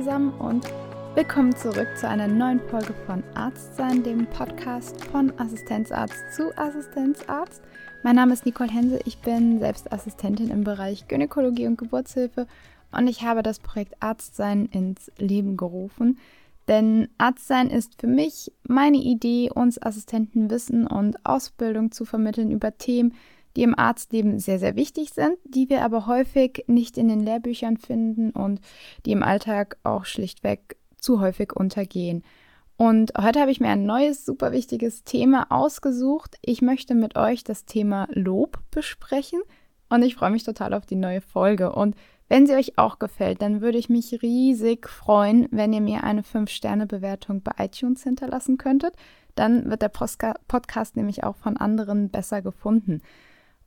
zusammen und willkommen zurück zu einer neuen Folge von Arztsein, dem Podcast von Assistenzarzt zu Assistenzarzt. Mein Name ist Nicole Hense, ich bin selbst Assistentin im Bereich Gynäkologie und Geburtshilfe und ich habe das Projekt Arztsein ins Leben gerufen. Denn Arztsein ist für mich meine Idee, uns Assistenten Wissen und Ausbildung zu vermitteln über Themen, die im Arztleben sehr, sehr wichtig sind, die wir aber häufig nicht in den Lehrbüchern finden und die im Alltag auch schlichtweg zu häufig untergehen. Und heute habe ich mir ein neues, super wichtiges Thema ausgesucht. Ich möchte mit euch das Thema Lob besprechen und ich freue mich total auf die neue Folge. Und wenn sie euch auch gefällt, dann würde ich mich riesig freuen, wenn ihr mir eine 5-Sterne-Bewertung bei iTunes hinterlassen könntet. Dann wird der Podcast nämlich auch von anderen besser gefunden.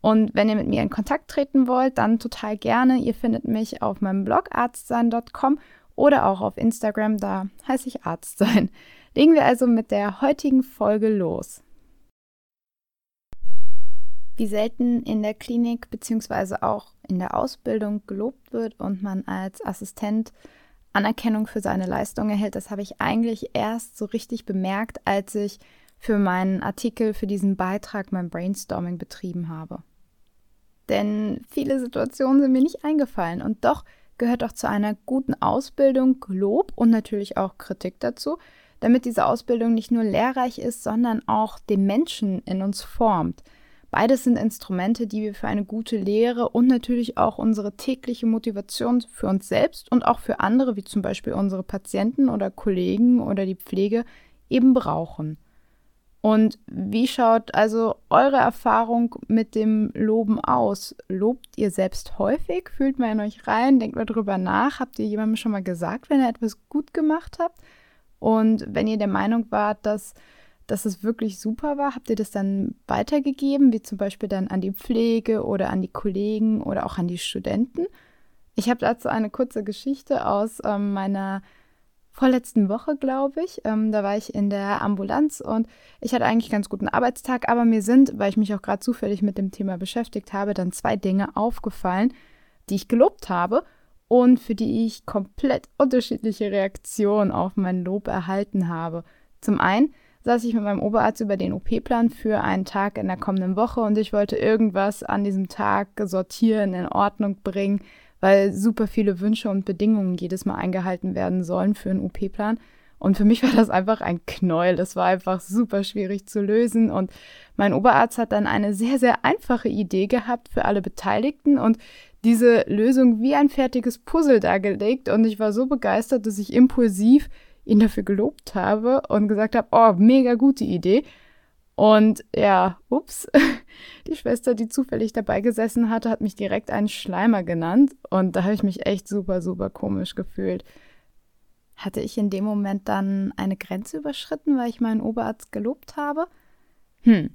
Und wenn ihr mit mir in Kontakt treten wollt, dann total gerne. Ihr findet mich auf meinem Blog arztsein.com oder auch auf Instagram, da heiße ich Arztsein. Legen wir also mit der heutigen Folge los. Wie selten in der Klinik bzw. auch in der Ausbildung gelobt wird und man als Assistent Anerkennung für seine Leistung erhält, das habe ich eigentlich erst so richtig bemerkt, als ich für meinen Artikel, für diesen Beitrag mein Brainstorming betrieben habe. Denn viele Situationen sind mir nicht eingefallen und doch gehört auch zu einer guten Ausbildung Lob und natürlich auch Kritik dazu, damit diese Ausbildung nicht nur lehrreich ist, sondern auch den Menschen in uns formt. Beides sind Instrumente, die wir für eine gute Lehre und natürlich auch unsere tägliche Motivation für uns selbst und auch für andere, wie zum Beispiel unsere Patienten oder Kollegen oder die Pflege, eben brauchen. Und wie schaut also eure Erfahrung mit dem Loben aus? Lobt ihr selbst häufig? Fühlt mal in euch rein? Denkt mal drüber nach? Habt ihr jemandem schon mal gesagt, wenn ihr etwas gut gemacht habt? Und wenn ihr der Meinung wart, dass, dass es wirklich super war, habt ihr das dann weitergegeben, wie zum Beispiel dann an die Pflege oder an die Kollegen oder auch an die Studenten? Ich habe dazu eine kurze Geschichte aus ähm, meiner vorletzten Woche, glaube ich. Ähm, da war ich in der Ambulanz und ich hatte eigentlich ganz guten Arbeitstag, aber mir sind, weil ich mich auch gerade zufällig mit dem Thema beschäftigt habe, dann zwei Dinge aufgefallen, die ich gelobt habe und für die ich komplett unterschiedliche Reaktionen auf mein Lob erhalten habe. Zum einen saß ich mit meinem Oberarzt über den OP-Plan für einen Tag in der kommenden Woche und ich wollte irgendwas an diesem Tag sortieren, in Ordnung bringen, weil super viele Wünsche und Bedingungen jedes Mal eingehalten werden sollen für einen OP-Plan. Und für mich war das einfach ein Knäuel. Das war einfach super schwierig zu lösen. Und mein Oberarzt hat dann eine sehr, sehr einfache Idee gehabt für alle Beteiligten und diese Lösung wie ein fertiges Puzzle dargelegt. Und ich war so begeistert, dass ich impulsiv ihn dafür gelobt habe und gesagt habe, oh, mega gute Idee. Und ja, ups, die Schwester, die zufällig dabei gesessen hatte, hat mich direkt einen Schleimer genannt. Und da habe ich mich echt super, super komisch gefühlt. Hatte ich in dem Moment dann eine Grenze überschritten, weil ich meinen Oberarzt gelobt habe? Hm.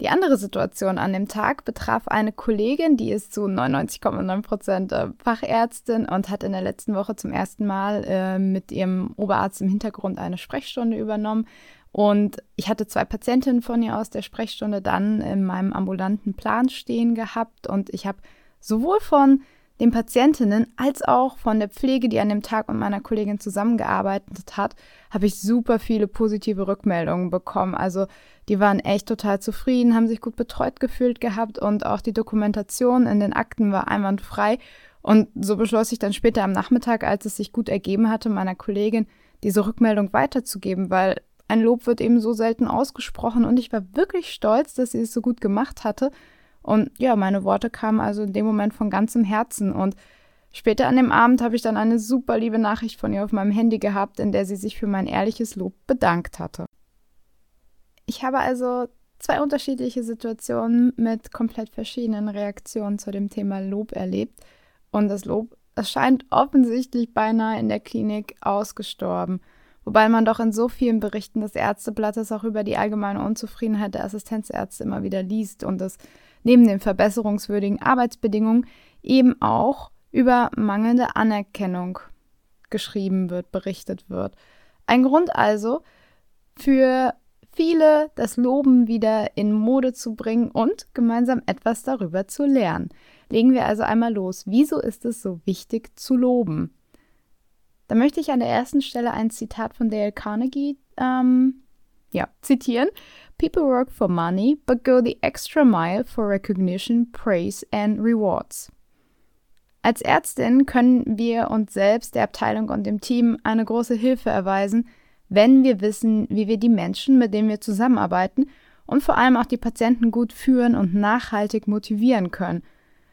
Die andere Situation an dem Tag betraf eine Kollegin, die ist zu 99,9 Prozent äh, Fachärztin und hat in der letzten Woche zum ersten Mal äh, mit ihrem Oberarzt im Hintergrund eine Sprechstunde übernommen und ich hatte zwei Patientinnen von ihr aus der Sprechstunde dann in meinem ambulanten Plan stehen gehabt. Und ich habe sowohl von den Patientinnen als auch von der Pflege, die an dem Tag mit meiner Kollegin zusammengearbeitet hat, habe ich super viele positive Rückmeldungen bekommen. Also die waren echt total zufrieden, haben sich gut betreut gefühlt gehabt und auch die Dokumentation in den Akten war einwandfrei. Und so beschloss ich dann später am Nachmittag, als es sich gut ergeben hatte, meiner Kollegin diese Rückmeldung weiterzugeben, weil ein Lob wird eben so selten ausgesprochen und ich war wirklich stolz, dass sie es so gut gemacht hatte. Und ja, meine Worte kamen also in dem Moment von ganzem Herzen. Und später an dem Abend habe ich dann eine super liebe Nachricht von ihr auf meinem Handy gehabt, in der sie sich für mein ehrliches Lob bedankt hatte. Ich habe also zwei unterschiedliche Situationen mit komplett verschiedenen Reaktionen zu dem Thema Lob erlebt. Und das Lob, es scheint offensichtlich beinahe in der Klinik ausgestorben wobei man doch in so vielen Berichten des Ärzteblattes auch über die allgemeine Unzufriedenheit der Assistenzärzte immer wieder liest und es neben den verbesserungswürdigen Arbeitsbedingungen eben auch über mangelnde Anerkennung geschrieben wird, berichtet wird. Ein Grund also für viele, das Loben wieder in Mode zu bringen und gemeinsam etwas darüber zu lernen. Legen wir also einmal los. Wieso ist es so wichtig zu loben? Da möchte ich an der ersten Stelle ein Zitat von Dale Carnegie ähm, ja, zitieren. People work for money, but go the extra mile for recognition, praise and rewards. Als Ärztin können wir uns selbst, der Abteilung und dem Team eine große Hilfe erweisen, wenn wir wissen, wie wir die Menschen, mit denen wir zusammenarbeiten und vor allem auch die Patienten gut führen und nachhaltig motivieren können.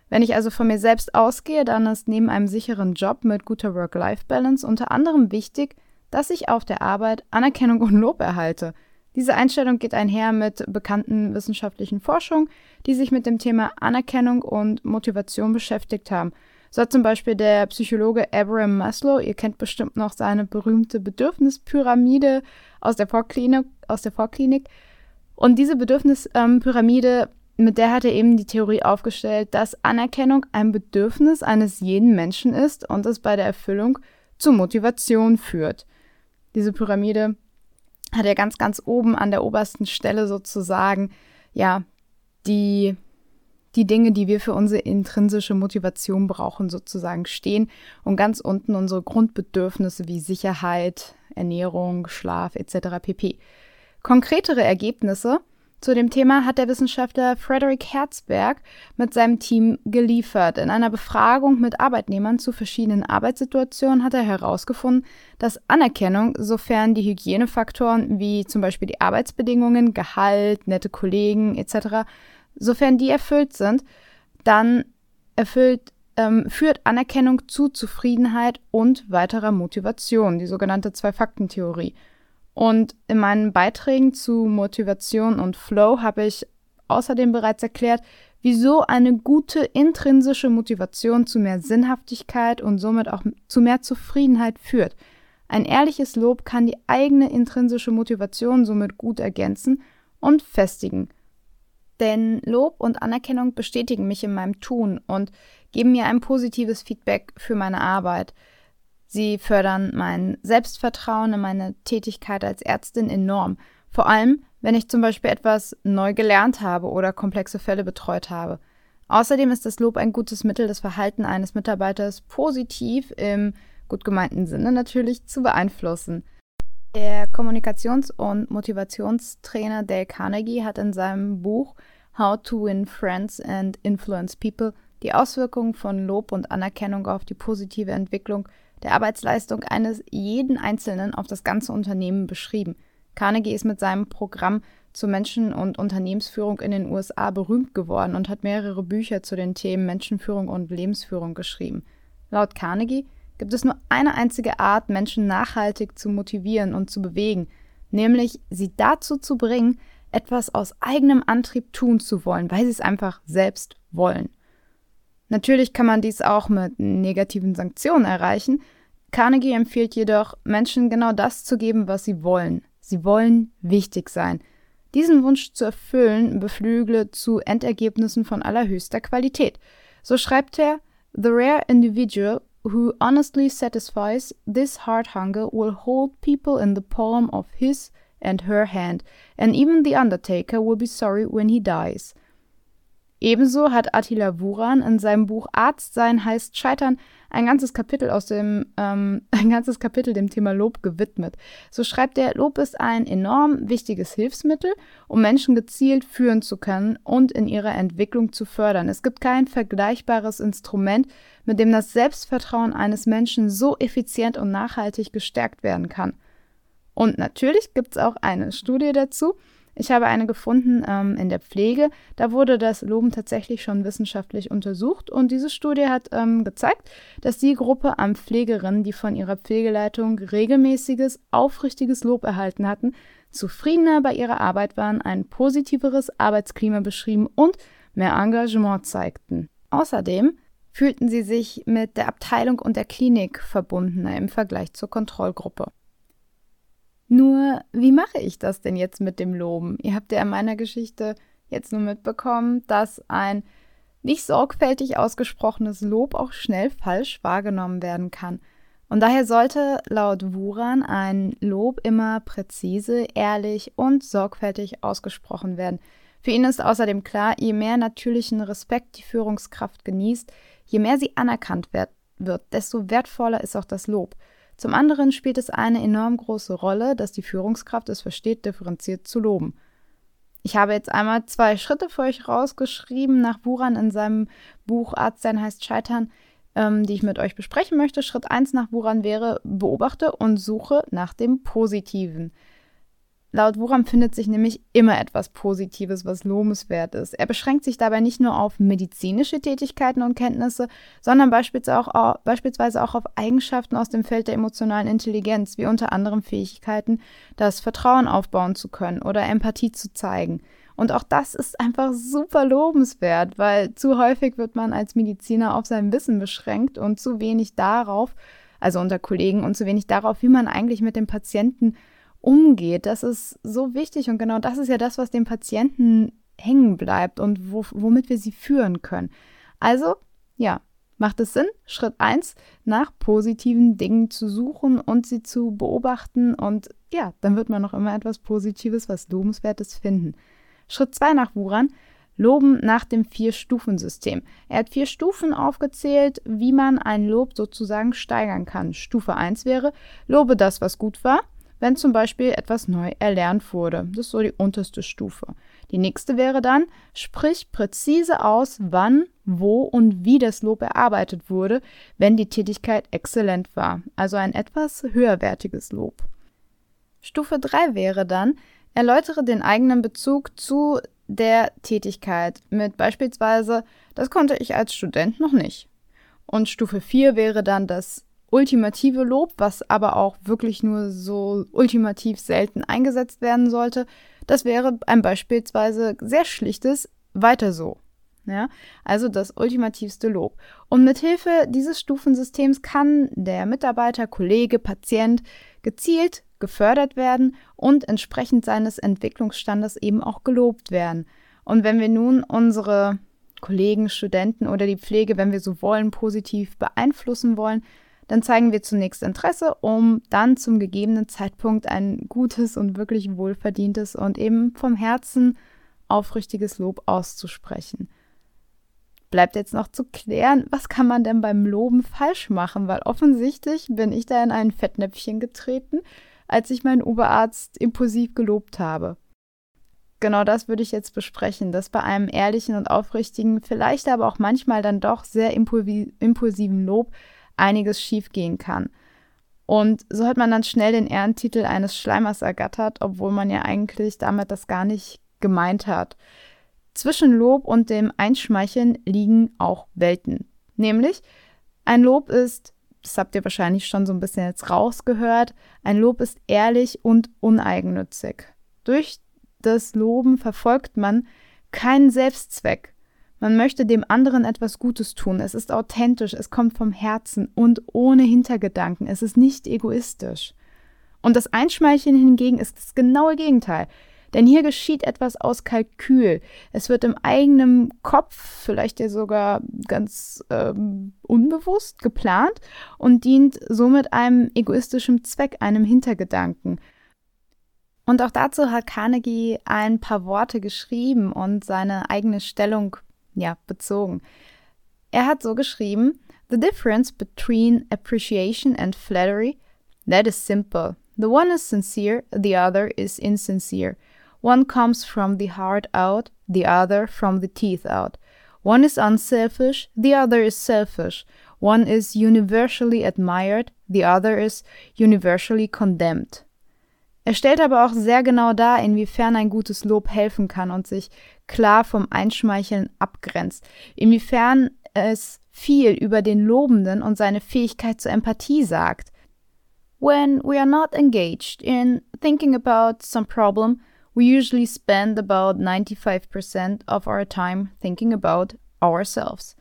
Wenn ich also von mir selbst ausgehe, dann ist neben einem sicheren Job mit guter Work-Life-Balance unter anderem wichtig, dass ich auf der Arbeit Anerkennung und Lob erhalte – diese Einstellung geht einher mit bekannten wissenschaftlichen Forschungen, die sich mit dem Thema Anerkennung und Motivation beschäftigt haben. So hat zum Beispiel der Psychologe Abraham Maslow, ihr kennt bestimmt noch seine berühmte Bedürfnispyramide aus der Vorklinik, aus der Vorklinik. Und diese Bedürfnispyramide, mit der hat er eben die Theorie aufgestellt, dass Anerkennung ein Bedürfnis eines jeden Menschen ist und es bei der Erfüllung zu Motivation führt. Diese Pyramide hat er ganz, ganz oben an der obersten Stelle sozusagen, ja, die, die Dinge, die wir für unsere intrinsische Motivation brauchen, sozusagen stehen und ganz unten unsere Grundbedürfnisse wie Sicherheit, Ernährung, Schlaf etc. pp. Konkretere Ergebnisse zu dem Thema hat der Wissenschaftler Frederick Herzberg mit seinem Team geliefert. In einer Befragung mit Arbeitnehmern zu verschiedenen Arbeitssituationen hat er herausgefunden, dass Anerkennung, sofern die Hygienefaktoren wie zum Beispiel die Arbeitsbedingungen, Gehalt, nette Kollegen etc., sofern die erfüllt sind, dann erfüllt ähm, führt Anerkennung zu Zufriedenheit und weiterer Motivation, die sogenannte Zwei-Fakten-Theorie. Und in meinen Beiträgen zu Motivation und Flow habe ich außerdem bereits erklärt, wieso eine gute intrinsische Motivation zu mehr Sinnhaftigkeit und somit auch zu mehr Zufriedenheit führt. Ein ehrliches Lob kann die eigene intrinsische Motivation somit gut ergänzen und festigen. Denn Lob und Anerkennung bestätigen mich in meinem Tun und geben mir ein positives Feedback für meine Arbeit. Sie fördern mein Selbstvertrauen in meine Tätigkeit als Ärztin enorm. Vor allem, wenn ich zum Beispiel etwas neu gelernt habe oder komplexe Fälle betreut habe. Außerdem ist das Lob ein gutes Mittel, das Verhalten eines Mitarbeiters positiv im gut gemeinten Sinne natürlich zu beeinflussen. Der Kommunikations- und Motivationstrainer Dale Carnegie hat in seinem Buch How to Win Friends and Influence People die Auswirkungen von Lob und Anerkennung auf die positive Entwicklung der Arbeitsleistung eines jeden Einzelnen auf das ganze Unternehmen beschrieben. Carnegie ist mit seinem Programm zur Menschen- und Unternehmensführung in den USA berühmt geworden und hat mehrere Bücher zu den Themen Menschenführung und Lebensführung geschrieben. Laut Carnegie gibt es nur eine einzige Art, Menschen nachhaltig zu motivieren und zu bewegen, nämlich sie dazu zu bringen, etwas aus eigenem Antrieb tun zu wollen, weil sie es einfach selbst wollen. Natürlich kann man dies auch mit negativen Sanktionen erreichen. Carnegie empfiehlt jedoch, Menschen genau das zu geben, was sie wollen. Sie wollen wichtig sein. Diesen Wunsch zu erfüllen beflügle zu Endergebnissen von allerhöchster Qualität. So schreibt er, The rare individual who honestly satisfies this heart hunger will hold people in the palm of his and her hand, and even the undertaker will be sorry when he dies. Ebenso hat Attila Wuran in seinem Buch Arzt sein heißt Scheitern ein ganzes Kapitel aus dem ähm, ein ganzes Kapitel dem Thema Lob gewidmet. So schreibt er, Lob ist ein enorm wichtiges Hilfsmittel, um Menschen gezielt führen zu können und in ihrer Entwicklung zu fördern. Es gibt kein vergleichbares Instrument, mit dem das Selbstvertrauen eines Menschen so effizient und nachhaltig gestärkt werden kann. Und natürlich gibt es auch eine Studie dazu, ich habe eine gefunden ähm, in der Pflege. Da wurde das Loben tatsächlich schon wissenschaftlich untersucht und diese Studie hat ähm, gezeigt, dass die Gruppe an Pflegerinnen, die von ihrer Pflegeleitung regelmäßiges, aufrichtiges Lob erhalten hatten, zufriedener bei ihrer Arbeit waren, ein positiveres Arbeitsklima beschrieben und mehr Engagement zeigten. Außerdem fühlten sie sich mit der Abteilung und der Klinik verbundener im Vergleich zur Kontrollgruppe. Nur, wie mache ich das denn jetzt mit dem Loben? Ihr habt ja in meiner Geschichte jetzt nur mitbekommen, dass ein nicht sorgfältig ausgesprochenes Lob auch schnell falsch wahrgenommen werden kann. Und daher sollte laut Wuran ein Lob immer präzise, ehrlich und sorgfältig ausgesprochen werden. Für ihn ist außerdem klar, je mehr natürlichen Respekt die Führungskraft genießt, je mehr sie anerkannt wird, desto wertvoller ist auch das Lob. Zum anderen spielt es eine enorm große Rolle, dass die Führungskraft es versteht, differenziert zu loben. Ich habe jetzt einmal zwei Schritte für euch rausgeschrieben nach Buran in seinem Buch Arzt sein heißt Scheitern, ähm, die ich mit euch besprechen möchte. Schritt 1 nach Buran wäre, beobachte und suche nach dem Positiven. Laut Wuram findet sich nämlich immer etwas Positives, was lobenswert ist. Er beschränkt sich dabei nicht nur auf medizinische Tätigkeiten und Kenntnisse, sondern beispielsweise auch, beispielsweise auch auf Eigenschaften aus dem Feld der emotionalen Intelligenz, wie unter anderem Fähigkeiten, das Vertrauen aufbauen zu können oder Empathie zu zeigen. Und auch das ist einfach super lobenswert, weil zu häufig wird man als Mediziner auf sein Wissen beschränkt und zu wenig darauf, also unter Kollegen, und zu wenig darauf, wie man eigentlich mit dem Patienten umgeht. Das ist so wichtig und genau das ist ja das, was dem Patienten hängen bleibt und wo, womit wir sie führen können. Also, ja, macht es Sinn, Schritt 1 nach positiven Dingen zu suchen und sie zu beobachten und ja, dann wird man noch immer etwas Positives, was Lobenswertes finden. Schritt 2 nach Wuran, Loben nach dem Vier-Stufen-System. Er hat vier Stufen aufgezählt, wie man ein Lob sozusagen steigern kann. Stufe 1 wäre, lobe das, was gut war wenn zum Beispiel etwas neu erlernt wurde. Das ist so die unterste Stufe. Die nächste wäre dann, sprich präzise aus, wann, wo und wie das Lob erarbeitet wurde, wenn die Tätigkeit exzellent war. Also ein etwas höherwertiges Lob. Stufe 3 wäre dann, erläutere den eigenen Bezug zu der Tätigkeit mit beispielsweise, das konnte ich als Student noch nicht. Und Stufe 4 wäre dann das ultimative Lob, was aber auch wirklich nur so ultimativ selten eingesetzt werden sollte. Das wäre ein beispielsweise sehr schlichtes weiter so. Ja, also das ultimativste Lob. Und mit Hilfe dieses Stufensystems kann der Mitarbeiter, Kollege, Patient gezielt gefördert werden und entsprechend seines Entwicklungsstandes eben auch gelobt werden. Und wenn wir nun unsere Kollegen, Studenten oder die Pflege, wenn wir so wollen, positiv beeinflussen wollen, dann zeigen wir zunächst Interesse, um dann zum gegebenen Zeitpunkt ein gutes und wirklich wohlverdientes und eben vom Herzen aufrichtiges Lob auszusprechen. Bleibt jetzt noch zu klären, was kann man denn beim Loben falsch machen, weil offensichtlich bin ich da in ein Fettnäpfchen getreten, als ich meinen Oberarzt impulsiv gelobt habe. Genau das würde ich jetzt besprechen, dass bei einem ehrlichen und aufrichtigen, vielleicht aber auch manchmal dann doch sehr impulsiven Lob einiges schiefgehen kann. Und so hat man dann schnell den Ehrentitel eines Schleimers ergattert, obwohl man ja eigentlich damit das gar nicht gemeint hat. Zwischen Lob und dem Einschmeicheln liegen auch Welten. Nämlich, ein Lob ist, das habt ihr wahrscheinlich schon so ein bisschen jetzt rausgehört, ein Lob ist ehrlich und uneigennützig. Durch das Loben verfolgt man keinen Selbstzweck, man möchte dem anderen etwas Gutes tun. Es ist authentisch, es kommt vom Herzen und ohne Hintergedanken. Es ist nicht egoistisch. Und das Einschmeicheln hingegen ist das genaue Gegenteil. Denn hier geschieht etwas aus Kalkül. Es wird im eigenen Kopf, vielleicht ja sogar ganz ähm, unbewusst geplant und dient somit einem egoistischen Zweck, einem Hintergedanken. Und auch dazu hat Carnegie ein paar Worte geschrieben und seine eigene Stellung ja, bezogen. Er hat so geschrieben: The difference between appreciation and flattery, that is simple. The one is sincere, the other is insincere. One comes from the heart out, the other from the teeth out. One is unselfish, the other is selfish. One is universally admired, the other is universally condemned. Er stellt aber auch sehr genau dar, inwiefern ein gutes Lob helfen kann und sich klar vom Einschmeicheln abgrenzt, inwiefern es viel über den Lobenden und seine Fähigkeit zur Empathie sagt. When we are not engaged in thinking about some problem, we usually spend about 95% of our time thinking about ourselves.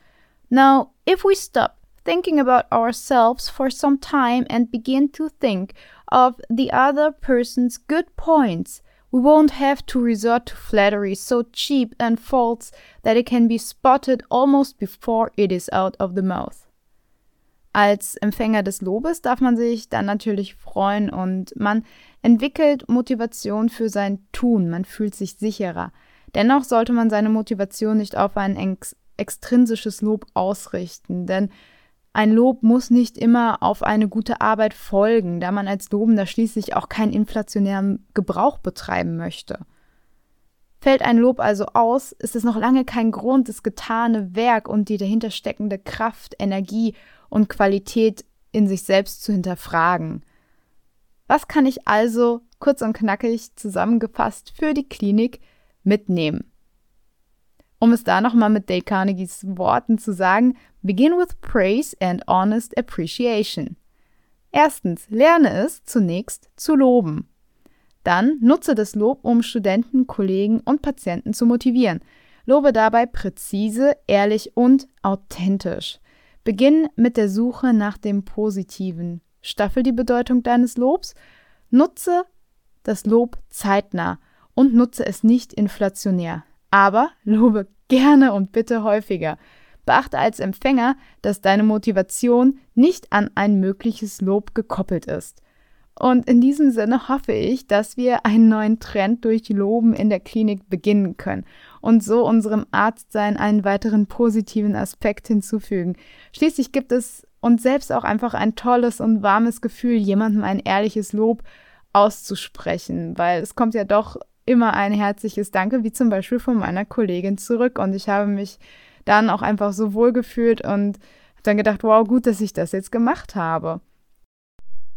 Now, if we stop thinking about ourselves for some time and begin to think of the other person's good points, we won't have to resort to flattery so cheap and false that it can be spotted almost before it is out of the mouth. Als Empfänger des Lobes darf man sich dann natürlich freuen und man entwickelt Motivation für sein Tun, man fühlt sich sicherer. Dennoch sollte man seine Motivation nicht auf ein ex extrinsisches Lob ausrichten, denn Ein Lob muss nicht immer auf eine gute Arbeit folgen, da man als Lobender schließlich auch keinen inflationären Gebrauch betreiben möchte. Fällt ein Lob also aus, ist es noch lange kein Grund, das getane Werk und die dahinter steckende Kraft, Energie und Qualität in sich selbst zu hinterfragen. Was kann ich also kurz und knackig zusammengefasst für die Klinik mitnehmen? Um es da nochmal mit Dale Carnegies Worten zu sagen, begin with praise and honest appreciation. Erstens, lerne es zunächst zu loben. Dann nutze das Lob, um Studenten, Kollegen und Patienten zu motivieren. Lobe dabei präzise, ehrlich und authentisch. Beginn mit der Suche nach dem Positiven. Staffel die Bedeutung deines Lobs. Nutze das Lob zeitnah und nutze es nicht inflationär. Aber lobe gerne und bitte häufiger. Beachte als Empfänger, dass deine Motivation nicht an ein mögliches Lob gekoppelt ist. Und in diesem Sinne hoffe ich, dass wir einen neuen Trend durch Loben in der Klinik beginnen können und so unserem Arztsein einen weiteren positiven Aspekt hinzufügen. Schließlich gibt es uns selbst auch einfach ein tolles und warmes Gefühl, jemandem ein ehrliches Lob auszusprechen, weil es kommt ja doch immer ein herzliches Danke, wie zum Beispiel von meiner Kollegin zurück. Und ich habe mich dann auch einfach so wohl gefühlt und dann gedacht, wow, gut, dass ich das jetzt gemacht habe.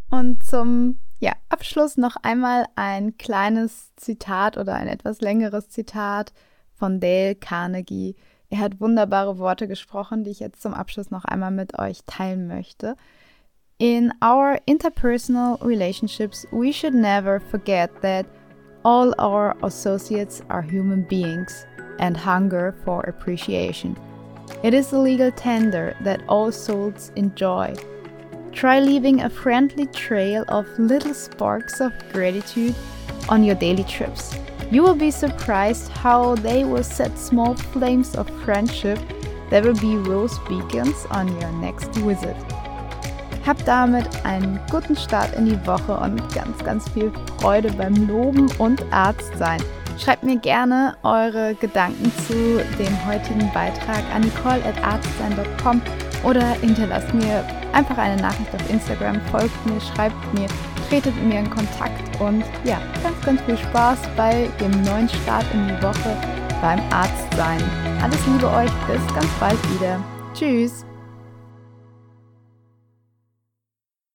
Und zum ja, Abschluss noch einmal ein kleines Zitat oder ein etwas längeres Zitat von Dale Carnegie. Er hat wunderbare Worte gesprochen, die ich jetzt zum Abschluss noch einmal mit euch teilen möchte. In our interpersonal relationships, we should never forget that all our associates are human beings and hunger for appreciation. It is a legal tender that all souls enjoy. Try leaving a friendly trail of little sparks of gratitude on your daily trips. You will be surprised how they will set small flames of friendship that will be rose beacons on your next visit. Habt damit einen guten Start in die Woche und ganz, ganz viel Freude beim Loben und Arztsein. Schreibt mir gerne eure Gedanken zu dem heutigen Beitrag an nicole.arztsein.com oder hinterlasst mir einfach eine Nachricht auf Instagram, folgt mir, schreibt mir, tretet mit mir in Kontakt und ja, ganz, ganz viel Spaß bei dem neuen Start in die Woche beim Arzt sein. Alles Liebe euch, bis ganz bald wieder. Tschüss!